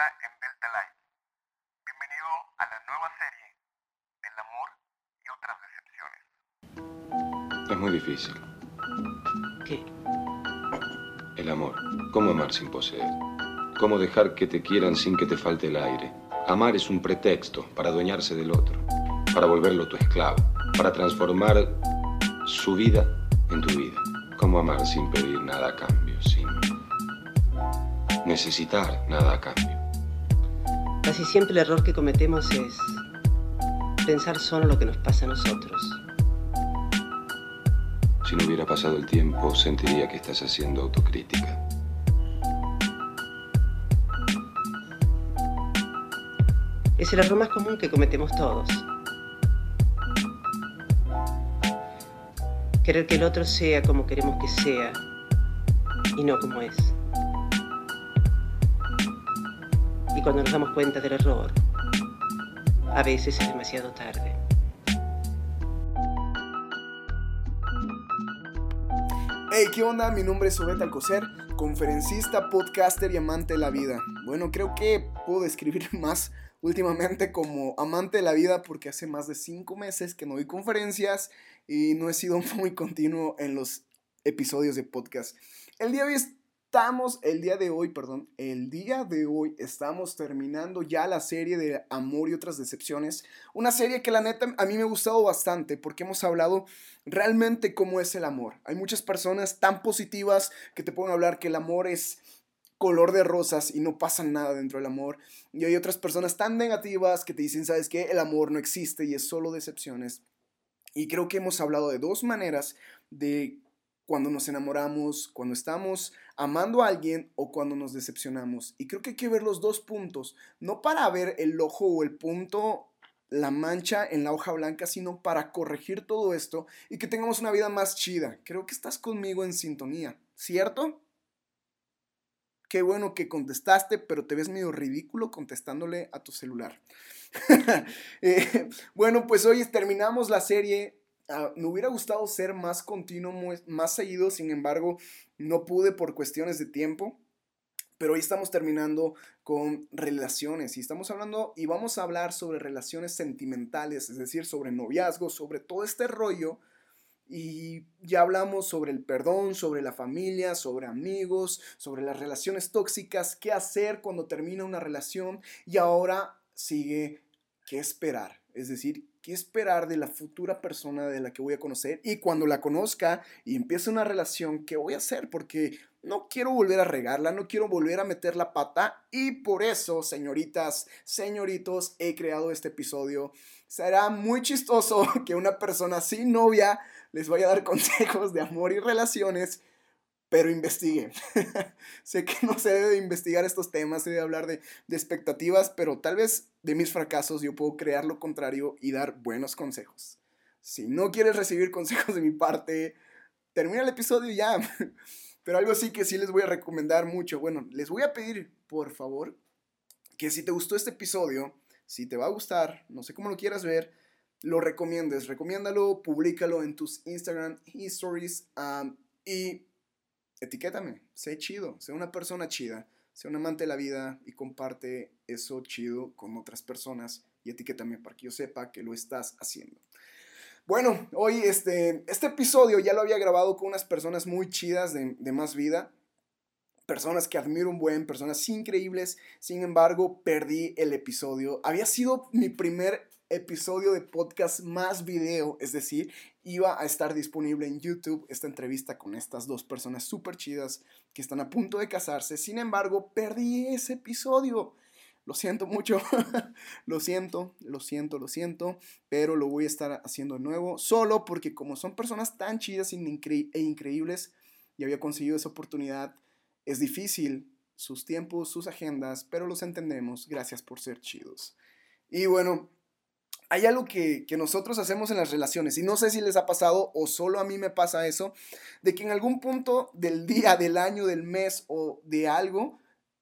está en Delta Light. Bienvenido a la nueva serie del amor y otras decepciones. Es muy difícil. ¿Qué? El amor. ¿Cómo amar sin poseer? ¿Cómo dejar que te quieran sin que te falte el aire? Amar es un pretexto para adueñarse del otro, para volverlo tu esclavo, para transformar su vida en tu vida. ¿Cómo amar sin pedir nada a cambio, sin necesitar nada a cambio? Casi siempre el error que cometemos es pensar solo lo que nos pasa a nosotros. Si no hubiera pasado el tiempo, sentiría que estás haciendo autocrítica. Es el error más común que cometemos todos. Querer que el otro sea como queremos que sea y no como es. Y cuando nos damos cuenta del error, a veces es demasiado tarde. Hey, ¿qué onda? Mi nombre es Obed Alcocer, conferencista, podcaster y amante de la vida. Bueno, creo que puedo describir más últimamente como amante de la vida porque hace más de cinco meses que no doy conferencias y no he sido muy continuo en los episodios de podcast. El día de hoy estamos, el día de hoy, perdón, el día de hoy estamos terminando ya la serie de Amor y otras decepciones. Una serie que la neta a mí me ha gustado bastante porque hemos hablado realmente cómo es el amor. Hay muchas personas tan positivas que te pueden hablar que el amor es color de rosas y no pasa nada dentro del amor. Y hay otras personas tan negativas que te dicen, ¿sabes qué? El amor no existe y es solo decepciones. Y creo que hemos hablado de dos maneras de cuando nos enamoramos, cuando estamos amando a alguien o cuando nos decepcionamos. Y creo que hay que ver los dos puntos, no para ver el ojo o el punto, la mancha en la hoja blanca, sino para corregir todo esto y que tengamos una vida más chida. Creo que estás conmigo en sintonía, ¿cierto? Qué bueno que contestaste, pero te ves medio ridículo contestándole a tu celular. Eh, bueno, pues hoy terminamos la serie. Ah, me hubiera gustado ser más continuo, más seguido, sin embargo, no pude por cuestiones de tiempo. Pero hoy estamos terminando con relaciones y estamos hablando y vamos a hablar sobre relaciones sentimentales, es decir, sobre noviazgo, sobre todo este rollo y ya hablamos sobre el perdón, sobre la familia, sobre amigos, sobre las relaciones tóxicas, qué hacer cuando termina una relación y ahora sigue qué esperar. Es decir, qué esperar de la futura persona de la que voy a conocer. Y cuando la conozca y empiece una relación, qué voy a hacer porque no quiero volver a regarla, no quiero volver a meter la pata. Y por eso, señoritas, señoritos, he creado este episodio. Será muy chistoso que una persona sin novia les voy a dar consejos de amor y relaciones, pero investiguen. sé que no se debe de investigar estos temas, se debe hablar de, de expectativas, pero tal vez de mis fracasos yo puedo crear lo contrario y dar buenos consejos. Si no quieres recibir consejos de mi parte, termina el episodio ya. Pero algo sí que sí les voy a recomendar mucho. Bueno, les voy a pedir, por favor, que si te gustó este episodio, si te va a gustar, no sé cómo lo quieras ver, lo recomiendes. Recomiéndalo, públicalo en tus Instagram stories um, y etiquétame. Sé chido, sé una persona chida, sé un amante de la vida y comparte eso chido con otras personas y etiquétame para que yo sepa que lo estás haciendo. Bueno, hoy este, este episodio ya lo había grabado con unas personas muy chidas de, de más vida personas que admiro un buen, personas increíbles. Sin embargo, perdí el episodio. Había sido mi primer episodio de podcast más video, es decir, iba a estar disponible en YouTube esta entrevista con estas dos personas súper chidas que están a punto de casarse. Sin embargo, perdí ese episodio. Lo siento mucho, lo siento, lo siento, lo siento, pero lo voy a estar haciendo de nuevo, solo porque como son personas tan chidas e increíbles y había conseguido esa oportunidad, es difícil sus tiempos, sus agendas, pero los entendemos. Gracias por ser chidos. Y bueno, hay algo que, que, nosotros hacemos en las relaciones, y no sé si les ha pasado o solo a mí me pasa eso, de que en algún punto del día, del año, del mes o de algo,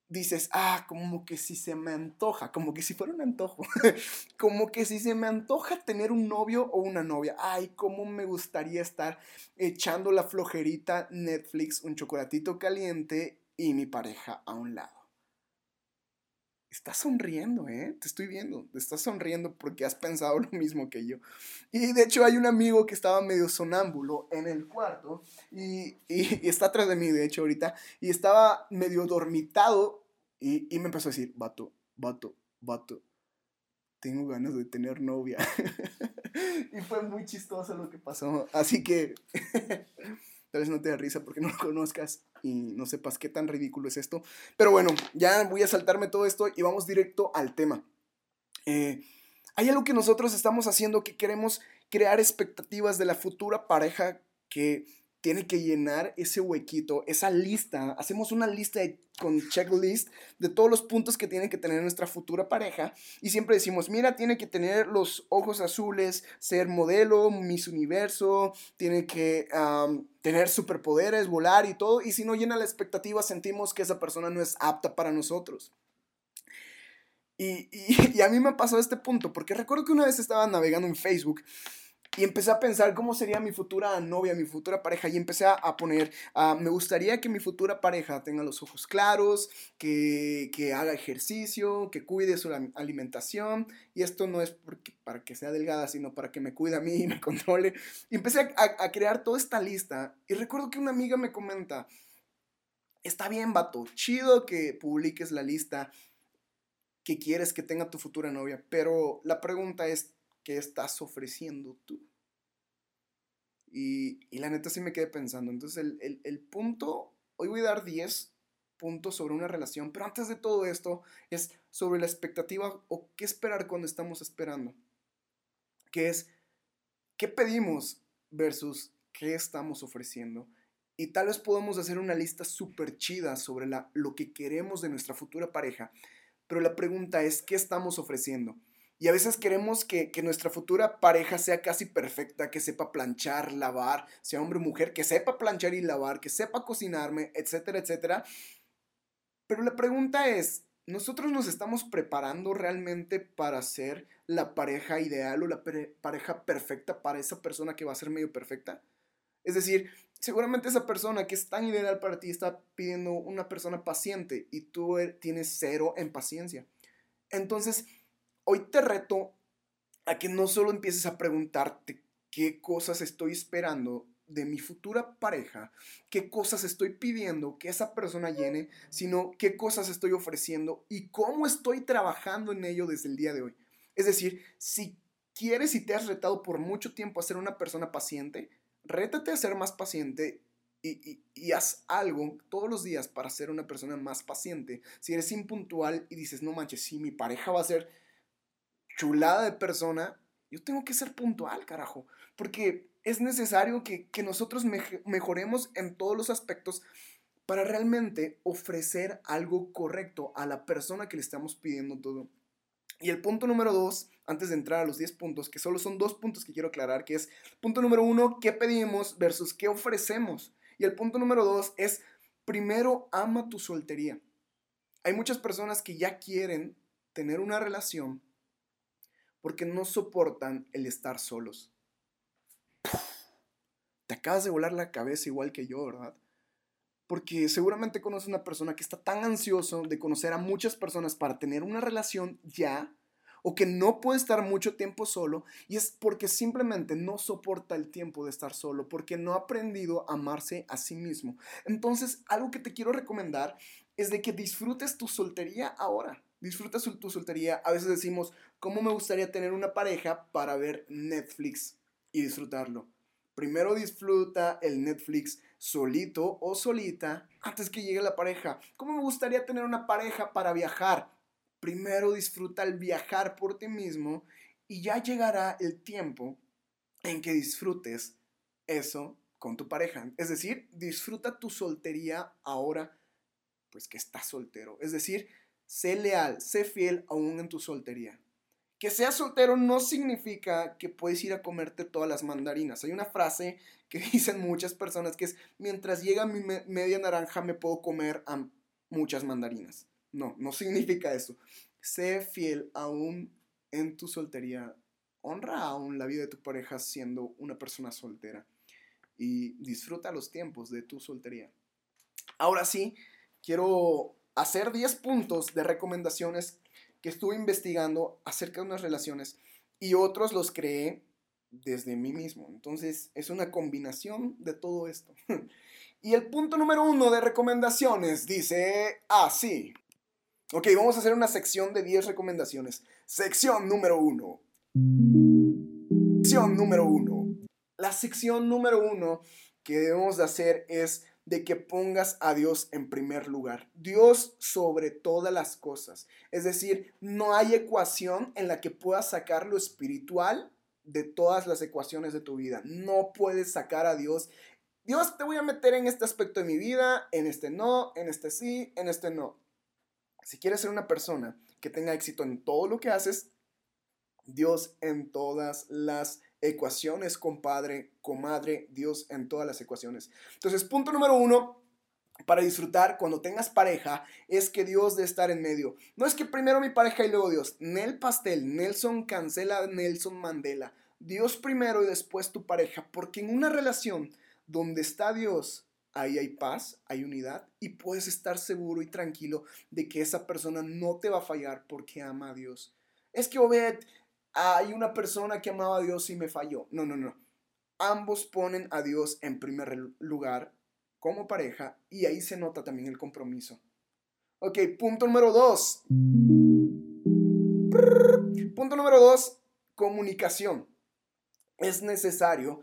dices, ah, como que si se me antoja, como que si fuera un antojo, como que si se me antoja tener un novio o una novia, ay, cómo me gustaría estar echando la flojerita Netflix, un chocolatito caliente y mi pareja a un lado. Estás sonriendo, ¿eh? Te estoy viendo. Te estás sonriendo porque has pensado lo mismo que yo. Y de hecho hay un amigo que estaba medio sonámbulo en el cuarto y, y, está atrás de mí, de hecho, ahorita. Y estaba medio dormitado y, y me empezó a decir, vato, vato, vato, tengo ganas de tener novia. y fue muy chistoso lo que pasó. Así que tal vez no te da risa porque no lo conozcas y no sepas qué tan ridículo es esto. Pero bueno, ya voy a saltarme todo esto y vamos directo al tema. Eh, hay algo que nosotros estamos haciendo que queremos crear expectativas de la futura pareja que tiene que llenar ese huequito, esa lista. Hacemos una lista con checklist de todos los puntos que tiene que tener nuestra futura pareja. Y siempre decimos, mira, tiene que tener los ojos azules, ser modelo, Miss Universo, tiene que tener superpoderes, volar y todo. Y si no llena la expectativa, sentimos que esa persona no es apta para nosotros. Y, y, a mí me pasó este punto, porque recuerdo que una vez estaba navegando en Facebook y empecé a pensar cómo sería mi futura novia, mi futura pareja. Y empecé a, poner, ah, me gustaría que mi futura pareja tenga los ojos claros, que, haga ejercicio, que cuide su alimentación. Y esto no es porque, para que sea delgada, sino para que me cuide a mí y me controle. Y empecé a, a crear toda esta lista. Y recuerdo que una amiga me comenta, está bien, vato, chido que publiques la lista que quieres que tenga tu futura novia. Pero la pregunta es, ¿qué estás ofreciendo tú? Y, la neta sí me quedé pensando. Entonces el, punto, hoy voy a dar 10 puntos sobre una relación, pero antes de todo esto es sobre la expectativa o qué esperar cuando estamos esperando. Que es, ¿qué pedimos versus qué estamos ofreciendo? Y tal vez podamos hacer una lista súper chida sobre la, lo que queremos de nuestra futura pareja, pero la pregunta es, ¿qué estamos ofreciendo? Y a veces queremos que, nuestra futura pareja sea casi perfecta, que sepa planchar, lavar, sea hombre o mujer, que sepa planchar y lavar, que sepa cocinarme, etcétera, etcétera. Pero la pregunta es, ¿nosotros nos estamos preparando realmente para ser la pareja ideal o la pareja perfecta para esa persona que va a ser medio perfecta? Es decir, seguramente esa persona que es tan ideal para ti está pidiendo una persona paciente y tú eh, tienes cero en paciencia. Entonces, hoy te reto a que no solo empieces a preguntarte qué cosas estoy esperando de mi futura pareja, qué cosas estoy pidiendo que esa persona llene, sino qué cosas estoy ofreciendo y cómo estoy trabajando en ello desde el día de hoy. Es decir, si quieres y te has retado por mucho tiempo a ser una persona paciente, rétate a ser más paciente y, haz algo todos los días para ser una persona más paciente. Si eres impuntual y dices, no manches, si mi pareja va a ser chulada de persona, yo tengo que ser puntual, carajo. Porque es necesario que, nosotros mejoremos en todos los aspectos para realmente ofrecer algo correcto a la persona que le estamos pidiendo todo. Y el punto número dos, antes de entrar a los 10 puntos, que solo son dos puntos que quiero aclarar, que es punto número uno, qué pedimos versus qué ofrecemos. Y el punto número dos es, primero ama tu soltería. Hay muchas personas que ya quieren tener una relación, porque no soportan el estar solos. Te acabas de volar la cabeza igual que yo, ¿verdad? Porque seguramente conoces una persona que está tan ansioso de conocer a muchas personas para tener una relación ya, o que no puede estar mucho tiempo solo, y es porque simplemente no soporta el tiempo de estar solo, porque no ha aprendido a amarse a sí mismo. Entonces, algo que te quiero recomendar es de que disfrutes tu soltería ahora. Disfruta tu soltería. A veces decimos, ¿cómo me gustaría tener una pareja para ver Netflix y disfrutarlo? Primero disfruta el Netflix solito o solita antes que llegue la pareja. ¿Cómo me gustaría tener una pareja para viajar? Primero disfruta el viajar por ti mismo y ya llegará el tiempo en que disfrutes eso con tu pareja. Es decir, disfruta tu soltería ahora, pues que estás soltero. Es decir, sé leal, sé fiel aún en tu soltería. Que seas soltero no significa que puedes ir a comerte todas las mandarinas. Hay una frase que dicen muchas personas que es, mientras llega mi media naranja me puedo comer a muchas mandarinas. No, no significa eso. Sé fiel aún en tu soltería. Honra aún la vida de tu pareja siendo una persona soltera. Y disfruta los tiempos de tu soltería. Ahora sí, quiero hacer 10 puntos de recomendaciones que estuve investigando acerca de unas relaciones y otros los creé desde mí mismo. Entonces es una combinación de todo esto. y el punto número uno de recomendaciones dice así. ok, vamos a hacer una sección de 10 recomendaciones. Sección número uno. Sección número uno. La sección número uno que debemos de hacer es de que pongas a Dios en primer lugar. Dios sobre todas las cosas. Es decir, no hay ecuación en la que puedas sacar lo espiritual de todas las ecuaciones de tu vida. No puedes sacar a Dios. Dios, te voy a meter en este aspecto de mi vida, en este no, en este sí, en este no. Si quieres ser una persona que tenga éxito en todo lo que haces, Dios en todas las ecuaciones, compadre, comadre, Dios en todas las ecuaciones. Entonces, punto número uno, para disfrutar cuando tengas pareja es que Dios debe estar en medio. No es que primero mi pareja y luego Dios. Nel Pastel, Nelson cancela Nelson Mandela. Dios primero y después tu pareja. Porque en una relación donde está Dios, ahí hay paz, hay unidad y puedes estar seguro y tranquilo de que esa persona no te va a fallar porque ama a Dios. Es que Obed, hay una persona que amaba a Dios y me falló. No, no, no. Ambos ponen a Dios en primer lugar como pareja y ahí se nota también el compromiso. Ok, punto número dos. Punto número dos, comunicación. Es necesario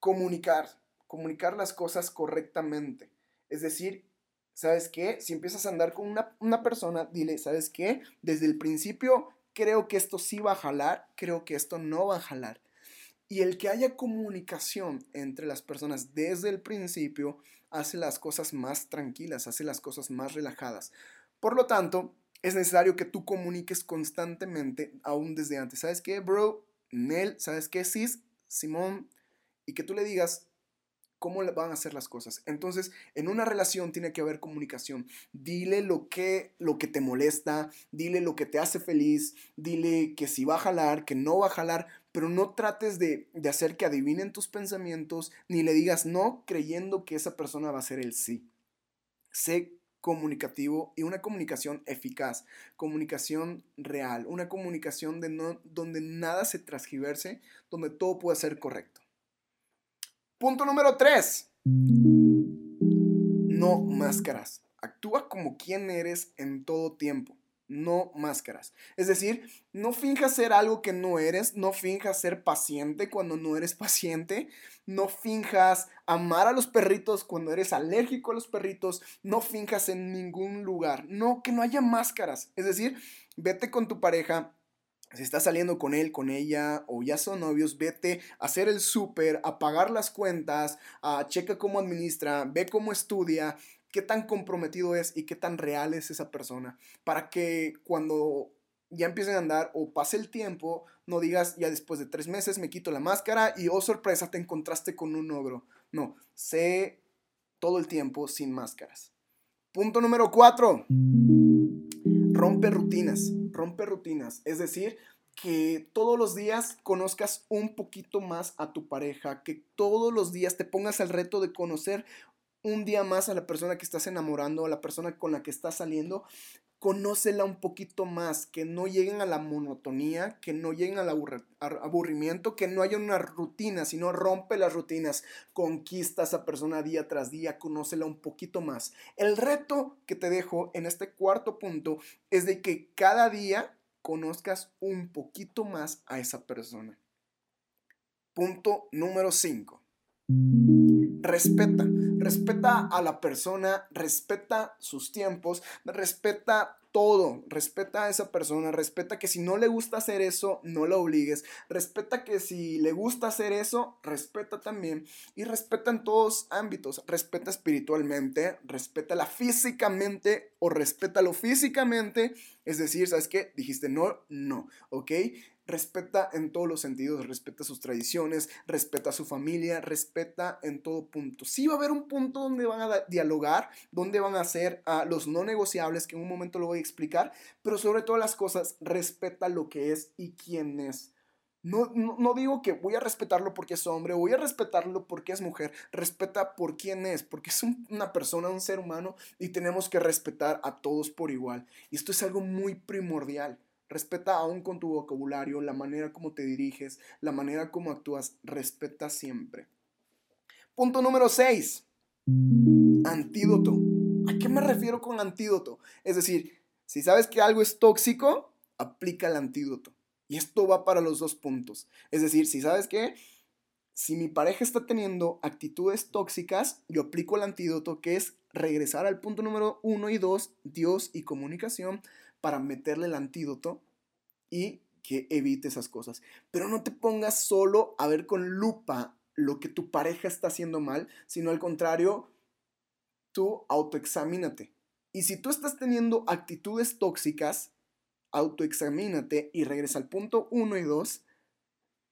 comunicar, comunicar las cosas correctamente. Es decir, ¿sabes qué? Si empiezas a andar con una, una persona, dile, ¿sabes qué? Desde el principio creo que esto sí va a jalar, creo que esto no va a jalar. Y el que haya comunicación entre las personas desde el principio hace las cosas más tranquilas, hace las cosas más relajadas. Por lo tanto, es necesario que tú comuniques constantemente, aún desde antes. ¿Sabes qué, bro? Nel, ¿sabes qué, Sis? Simón. Y que tú le digas, cómo van a hacer las cosas. Entonces, en una relación tiene que haber comunicación. Dile lo que, lo que te molesta, dile lo que te hace feliz, dile que si va a jalar, que no va a jalar, pero no trates de, de hacer que adivinen tus pensamientos, ni le digas no creyendo que esa persona va a ser el sí. Sé comunicativo y una comunicación eficaz, comunicación real, una comunicación de no, donde nada se transgiverse, donde todo pueda ser correcto. Punto número 3. No máscaras. Actúa como quien eres en todo tiempo. No máscaras. Es decir, no finjas ser algo que no eres, no finjas ser paciente cuando no eres paciente, no finjas amar a los perritos cuando eres alérgico a los perritos, no finjas en ningún lugar. No, que no haya máscaras. Es decir, vete con tu pareja si estás saliendo con él, con ella o ya son novios, vete a hacer el súper, a pagar las cuentas, a checa cómo administra, ve cómo estudia, qué tan comprometido es y qué tan real es esa persona. Para que cuando ya empiecen a andar o pase el tiempo, no digas ya después de tres meses me quito la máscara y oh sorpresa te encontraste con un ogro. No, sé todo el tiempo sin máscaras. Punto número cuatro rompe rutinas, rompe rutinas. Es decir, que todos los días conozcas un poquito más a tu pareja, que todos los días te pongas el reto de conocer un día más a la persona que estás enamorando, a la persona con la que estás saliendo, conócela un poquito más, que no lleguen a la monotonía, que no lleguen al aburrimiento, que no haya una rutina, sino rompe las rutinas, conquista a esa persona día tras día, conócela un poquito más. El reto que te dejo en este cuarto punto es de que cada día conozcas un poquito más a esa persona. Punto número 5. Respeta, respeta a la persona, respeta sus tiempos, respeta todo, respeta a esa persona, respeta que si no le gusta hacer eso, no la obligues, respeta que si le gusta hacer eso, respeta también y respeta en todos ámbitos, respeta espiritualmente, respétala físicamente o respétalo físicamente, es decir, ¿sabes qué? Dijiste no, no, ¿ok? Respeta en todos los sentidos, respeta sus tradiciones, respeta a su familia, respeta en todo punto. Sí va a haber un punto donde van a dialogar, donde van a hacer ah, los no negociables, que en un momento lo voy a explicar, pero sobre todas las cosas, respeta lo que es y quién es. No, no, digo que voy a respetarlo porque es hombre, voy a respetarlo porque es mujer. Respeta por quién es, porque es un, una persona, un ser humano y tenemos que respetar a todos por igual. Y esto es algo muy primordial. Respeta aún con tu vocabulario, la manera como te diriges, la manera como actúas. Respeta siempre. Punto número 6. Antídoto. ¿A qué me refiero con antídoto? Es decir, si sabes que algo es tóxico, aplica el antídoto. Y esto va para los dos puntos. Es decir, si sabes que si mi pareja está teniendo actitudes tóxicas, yo aplico el antídoto que es regresar al punto número uno y dos, Dios y comunicación, para meterle el antídoto y que evite esas cosas. Pero no te pongas solo a ver con lupa lo que tu pareja está haciendo mal, sino al contrario, tú autoexamínate. Y si tú estás teniendo actitudes tóxicas, autoexamínate y regresa al punto 1 y 2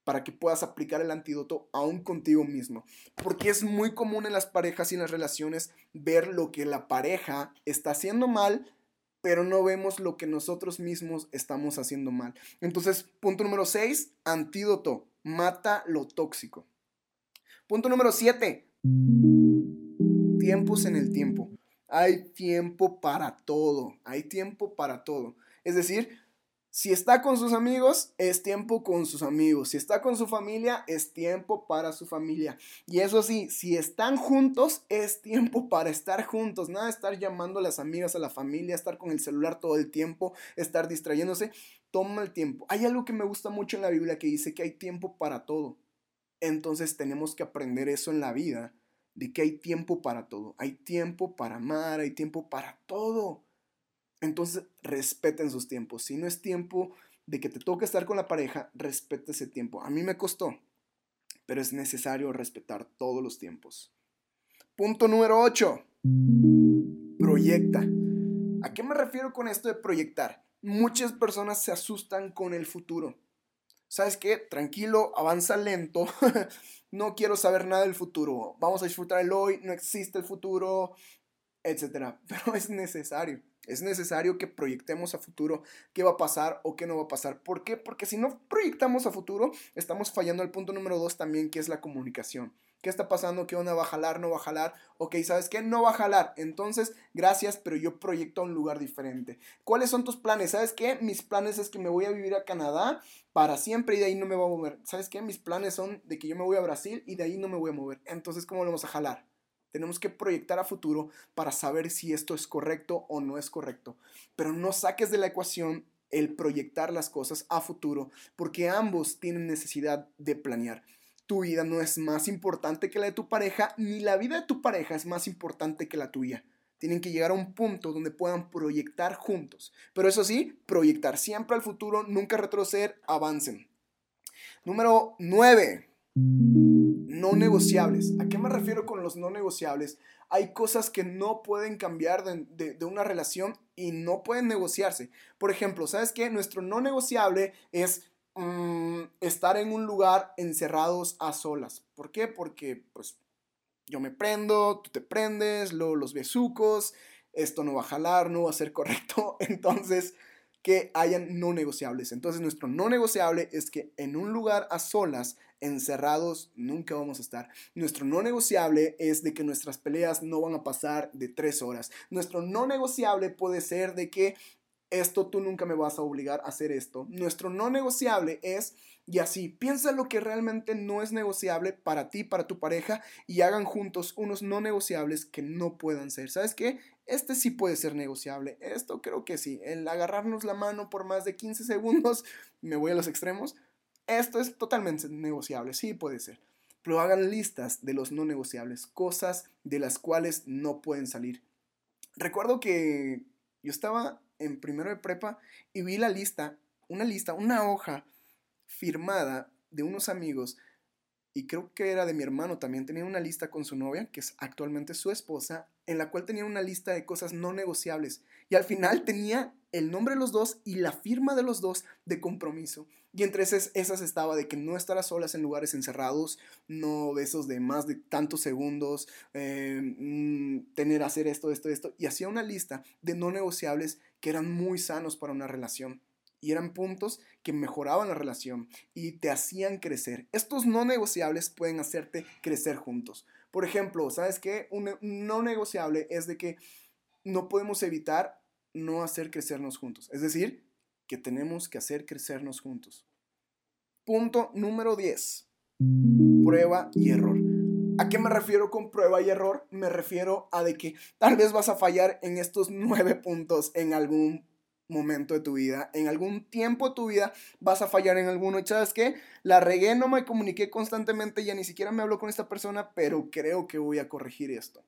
para que puedas aplicar el antídoto aún contigo mismo. Porque es muy común en las parejas y en las relaciones ver lo que la pareja está haciendo mal, pero no vemos lo que nosotros mismos estamos haciendo mal. Entonces, punto número 6, antídoto, mata lo tóxico. Punto número 7, tiempos en el tiempo. Hay tiempo para todo, hay tiempo para todo. Es decir, si está con sus amigos, es tiempo con sus amigos. Si está con su familia, es tiempo para su familia. Y eso sí, si están juntos, es tiempo para estar juntos. Nada de estar llamando a las amigas, a la familia, estar con el celular todo el tiempo, estar distrayéndose. Toma el tiempo. Hay algo que me gusta mucho en la Biblia que dice que hay tiempo para todo. Entonces tenemos que aprender eso en la vida, de que hay tiempo para todo. Hay tiempo para amar, hay tiempo para todo. Entonces, respeten sus tiempos. Si no es tiempo de que te toque estar con la pareja, respete ese tiempo. A mí me costó, pero es necesario respetar todos los tiempos. Punto número 8. Proyecta. ¿A qué me refiero con esto de proyectar? Muchas personas se asustan con el futuro. ¿Sabes qué? Tranquilo, avanza lento. no quiero saber nada del futuro. Vamos a disfrutar el hoy, no existe el futuro, etc. Pero es necesario. Es necesario que proyectemos a futuro qué va a pasar o qué no va a pasar. ¿Por qué? Porque si no proyectamos a futuro, estamos fallando al punto número dos también, que es la comunicación. ¿Qué está pasando? ¿Qué onda? ¿Va a jalar? ¿No va a jalar? Ok, ¿sabes qué? No va a jalar. Entonces, gracias, pero yo proyecto a un lugar diferente. ¿Cuáles son tus planes? ¿Sabes qué? Mis planes es que me voy a vivir a Canadá para siempre y de ahí no me voy a mover. ¿Sabes qué? Mis planes son de que yo me voy a Brasil y de ahí no me voy a mover. Entonces, ¿cómo lo vamos a jalar? Tenemos que proyectar a futuro para saber si esto es correcto o no es correcto. Pero no saques de la ecuación el proyectar las cosas a futuro, porque ambos tienen necesidad de planear. Tu vida no es más importante que la de tu pareja, ni la vida de tu pareja es más importante que la tuya. Tienen que llegar a un punto donde puedan proyectar juntos. Pero eso sí, proyectar siempre al futuro, nunca retroceder, avancen. Número 9 no negociables. ¿A qué me refiero con los no negociables? Hay cosas que no pueden cambiar de, una relación y no pueden negociarse. Por ejemplo, ¿sabes qué? Nuestro no negociable es mm, estar en un lugar encerrados a solas. ¿Por qué? Porque pues yo me prendo, tú te prendes, luego los besucos, esto no va a jalar, no va a ser correcto. Entonces, que hayan no negociables. Entonces, nuestro no negociable es que en un lugar a solas encerrados nunca vamos a estar. Nuestro no negociable es de que nuestras peleas no van a pasar de tres horas. Nuestro no negociable puede ser de que esto tú nunca me vas a obligar a hacer esto. Nuestro no negociable es, y así, piensa lo que realmente no es negociable para ti, para tu pareja, y hagan juntos unos no negociables que no puedan ser. ¿Sabes qué? Este sí puede ser negociable. Esto creo que sí. El agarrarnos la mano por más de 15 segundos, me voy a los extremos, esto es totalmente negociable, sí puede ser. Pero hagan listas de los no negociables, cosas de las cuales no pueden salir. Recuerdo que yo estaba en primero de prepa y vi la lista, una lista, una hoja firmada de unos amigos y creo que era de mi hermano también, tenía una lista con su novia, que es actualmente su esposa, en la cual tenía una lista de cosas no negociables. Y al final tenía el nombre de los dos y la firma de los dos de compromiso. Y entre esas, esas estaba de que no estar a solas en lugares encerrados, no besos de más de tantos segundos, eh, mm, tener hacer esto, esto, esto. Y hacía una lista de no negociables que eran muy sanos para una relación. Y eran puntos que mejoraban la relación y te hacían crecer. Estos no negociables pueden hacerte crecer juntos. Por ejemplo, ¿sabes qué? Un no negociable es de que no podemos evitar no hacer crecernos juntos. Es decir, que tenemos que hacer crecernos juntos. Punto número 10. Prueba y error. ¿A qué me refiero con prueba y error? Me refiero a de que tal vez vas a fallar en estos nueve puntos en algún momento de tu vida, en algún tiempo de tu vida vas a fallar en alguno. ¿Y sabes qué? La regué, no me comuniqué constantemente, ya ni siquiera me hablo con esta persona, pero creo que voy a corregir esto.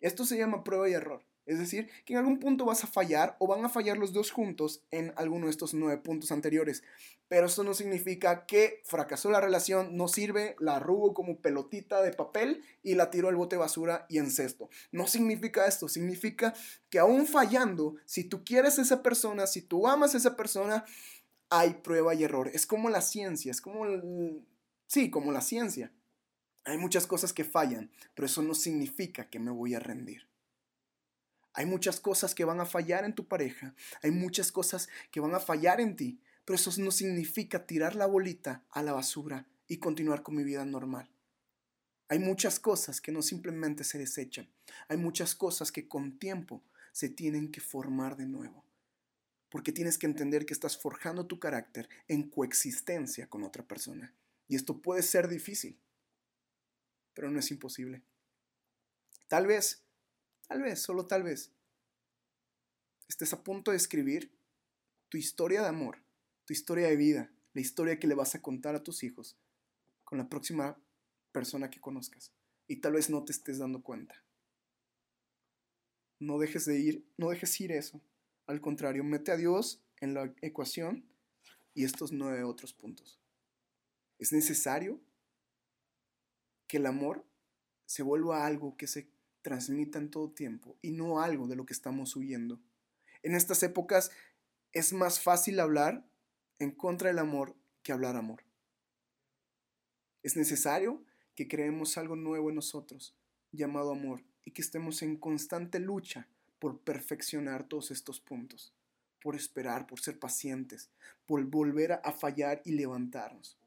Esto se llama prueba y error. Es decir, que en algún punto vas a fallar o van a fallar los dos juntos en alguno de estos nueve puntos anteriores. Pero eso no significa que fracasó la relación, no sirve, la arrugo como pelotita de papel y la tiro al bote basura y en cesto. No significa esto, significa que aún fallando, si tú quieres a esa persona, si tú amas a esa persona, hay prueba y error. Es como la ciencia, es como, sí, como la ciencia. Hay muchas cosas que fallan, pero eso no significa que me voy a rendir. Hay muchas cosas que van a fallar en tu pareja, hay muchas cosas que van a fallar en ti, pero eso no significa tirar la bolita a la basura y continuar con mi vida normal. Hay muchas cosas que no simplemente se desechan, hay muchas cosas que con tiempo se tienen que formar de nuevo, porque tienes que entender que estás forjando tu carácter en coexistencia con otra persona. Y esto puede ser difícil, pero no es imposible. Tal vez Tal vez, solo tal vez, estés a punto de escribir tu historia de amor, tu historia de vida, la historia que le vas a contar a tus hijos con la próxima persona que conozcas. Y tal vez no te estés dando cuenta. No dejes de ir, no dejes ir eso. Al contrario, mete a Dios en la ecuación y estos nueve otros puntos. Es necesario que el amor se vuelva algo que se transmitan todo tiempo y no algo de lo que estamos huyendo. En estas épocas es más fácil hablar en contra del amor que hablar amor. Es necesario que creemos algo nuevo en nosotros, llamado amor, y que estemos en constante lucha por perfeccionar todos estos puntos, por esperar, por ser pacientes, por volver a fallar y levantarnos.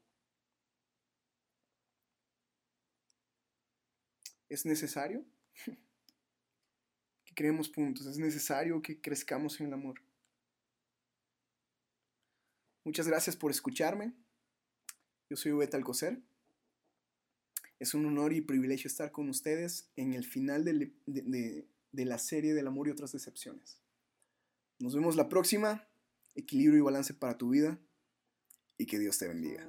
¿Es necesario? que creemos puntos, es necesario que crezcamos en el amor. Muchas gracias por escucharme. Yo soy Ubeta Alcocer. Es un honor y privilegio estar con ustedes en el final de, de la serie del amor y otras decepciones. Nos vemos la próxima. Equilibrio y balance para tu vida. Y que Dios te bendiga.